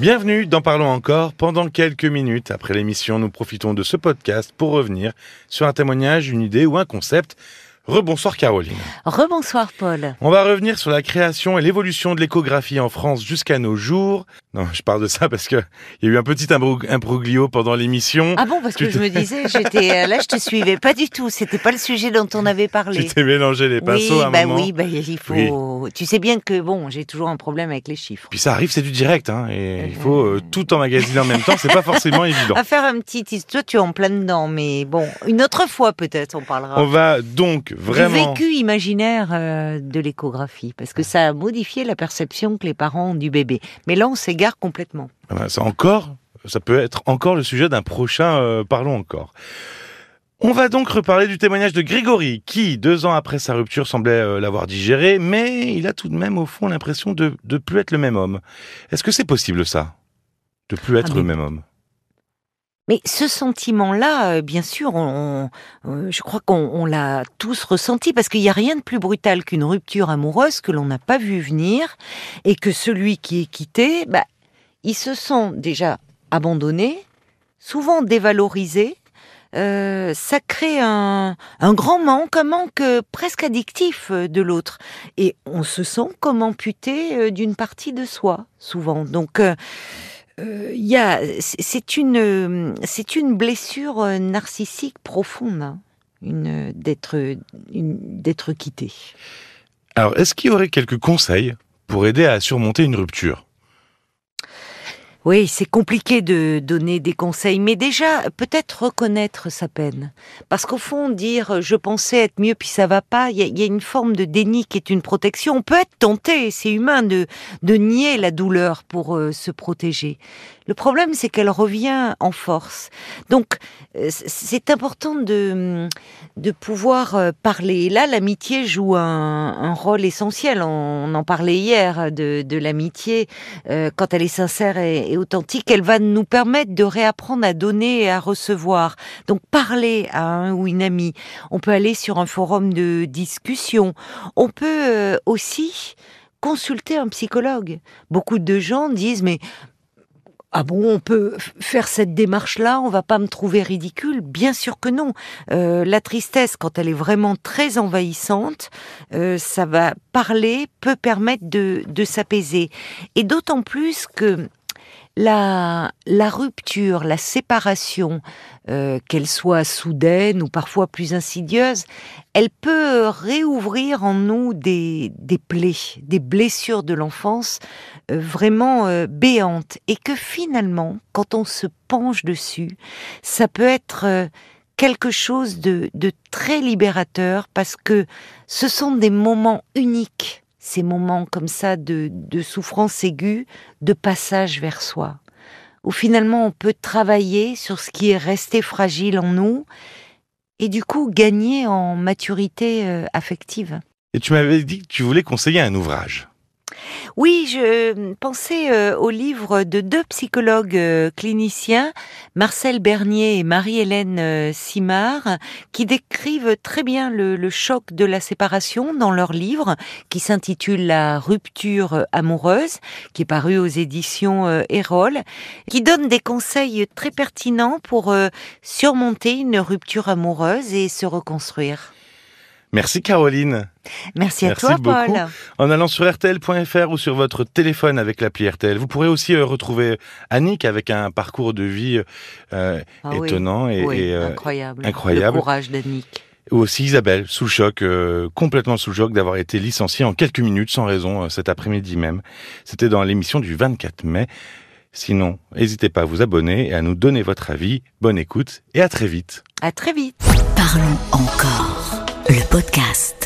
Bienvenue dans Parlons encore. Pendant quelques minutes après l'émission, nous profitons de ce podcast pour revenir sur un témoignage, une idée ou un concept. Rebonsoir Caroline. Rebonsoir Paul. On va revenir sur la création et l'évolution de l'échographie en France jusqu'à nos jours. Non, je parle de ça parce que il y a eu un petit imbro- imbroglio pendant l'émission. Ah bon, parce que Tu je me disais, j'étais là, je te suivais pas du tout. C'était pas le sujet dont on avait Tu parlé. t'es mélangé les pinceaux oui, à un bah moment. oui, bah il faut. Tu sais bien que bon, j'ai toujours un problème avec les chiffres. Puis ça arrive, c'est du direct, hein, et il faut euh, tout emmagasiner en même temps, c'est pas forcément évident. À faire un petit. Toi, tu es en plein dedans, mais bon, une autre fois peut-être, on parlera. On va donc Du vraiment... vécu imaginaire euh, de l'échographie, parce que ça a modifié la perception que les parents ont du bébé. Mais là, on s'égare complètement. Ah bah, ça encore, ça peut être encore le sujet d'un prochain euh, Parlons encore. On va donc reparler du témoignage de Grégory, qui, deux ans après sa rupture, semblait euh, l'avoir digéré, mais il a tout de même, au fond, l'impression de ne plus être le même homme. Est-ce que c'est possible, ça? De plus être Ah, le mais- même homme? Mais ce sentiment-là, euh, bien sûr, on, on- euh, je crois qu'on on l'a tous ressenti parce qu'il n'y a rien de plus brutal qu'une rupture amoureuse que l'on n'a pas vu venir et que celui qui est quitté, bah, il se sent déjà abandonné, souvent dévalorisé. Euh, ça crée un, un grand manque, un manque euh, presque addictif de l'autre. Et on se sent comme amputé d'une partie de soi, souvent. Donc, euh, il a, c'est- une, euh, c'est une blessure euh, narcissique profonde, hein, une d'être, une- d'être quitté. Alors, est-ce qu'il y aurait quelques conseils pour aider à surmonter une rupture? Oui, c'est compliqué de donner des conseils, mais déjà peut-être reconnaître sa peine, parce qu'au fond dire euh, je pensais être mieux puis ça va pas, il y, a- une forme de déni qui est une protection. On peut être tenté, c'est humain de de nier la douleur pour euh, se protéger. Le problème, c'est qu'elle revient en force. Donc, euh, c'est important de, de pouvoir euh, parler. Et là, l'amitié joue un, un rôle essentiel. On, en parlait hier de, de l'amitié. Euh, quand elle est sincère et, authentique, elle va nous permettre de réapprendre à donner et à recevoir. Donc, parler à un ou une amie. On peut aller sur un forum de discussion. On peut aussi consulter un psychologue. Beaucoup de gens disent, mais ah bon, on peut faire cette démarche-là, on va pas me trouver ridicule? Bien sûr que non. Euh, la tristesse, quand elle est vraiment très envahissante, euh, ça va parler, peut permettre de, de s'apaiser. Et d'autant plus que la, rupture, la séparation, euh, qu'elle soit soudaine ou parfois plus insidieuse, elle peut réouvrir en nous des, plaies, des blessures de l'enfance euh, vraiment euh, béantes. Et que finalement, quand on se penche dessus, ça peut être quelque chose de très libérateur parce que ce sont des moments uniques, ces moments comme ça de, souffrance aiguë, de passage vers soi, où finalement on peut travailler sur ce qui est resté fragile en nous et du coup gagner en maturité euh, affective. Et tu m'avais dit que tu voulais conseiller un ouvrage. Oui, je pensais euh, au livre de deux psychologues euh, cliniciens, Marcel Bernier et Marie-Hélène euh, Simard, qui décrivent très bien le, choc de la séparation dans leur livre, qui s'intitule La rupture amoureuse, qui est paru aux éditions Erol, qui donne des conseils très pertinents pour surmonter une rupture amoureuse et se reconstruire. Merci Caroline. Merci à Merci toi, beaucoup. Paul. En allant sur rtl.fr ou sur votre téléphone avec l'appli RTL, vous pourrez aussi euh, retrouver Annick avec un parcours de vie euh, Ah oui. étonnant et, Oui, et, euh, incroyable. incroyable. Le courage d'Annick. ou aussi Isabelle, sous le choc, euh, complètement sous le choc d'avoir été licenciée en quelques minutes sans raison euh, cet après-midi même. C'était dans l'émission du 24 mai. Sinon, n'hésitez pas à vous abonner et à nous donner votre avis. Bonne écoute et à très vite. À très vite. Parlons encore. Le podcast.